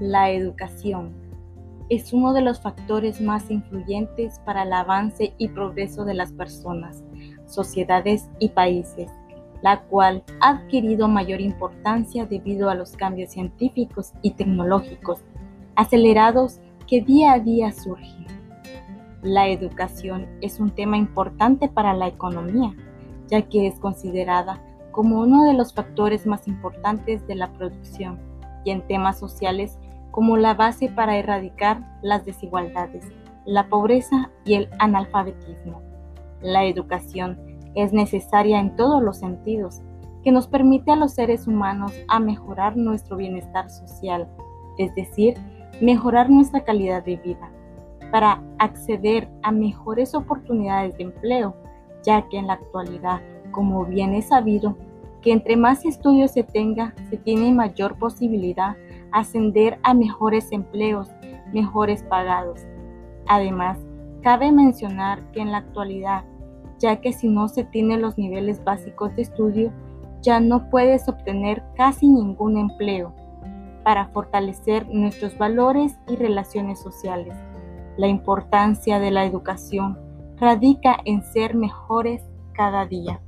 La educación es uno de los factores más influyentes para el avance y progreso de las personas, sociedades y países, la cual ha adquirido mayor importancia debido a los cambios científicos y tecnológicos acelerados que día a día surgen. La educación es un tema importante para la economía, ya que es considerada como uno de los factores más importantes de la producción y en temas sociales como la base para erradicar las desigualdades, la pobreza y el analfabetismo. La educación es necesaria en todos los sentidos, que nos permite a los seres humanos a mejorar nuestro bienestar social, es decir, mejorar nuestra calidad de vida, para acceder a mejores oportunidades de empleo, ya que en la actualidad, como bien es sabido, que entre más estudios se tenga, se tiene mayor posibilidad ascender a mejores empleos, mejores pagados. Además, cabe mencionar que en la actualidad, ya que si no se tienen los niveles básicos de estudio, ya no puedes obtener casi ningún empleo para fortalecer nuestros valores y relaciones sociales. La importancia de la educación radica en ser mejores cada día.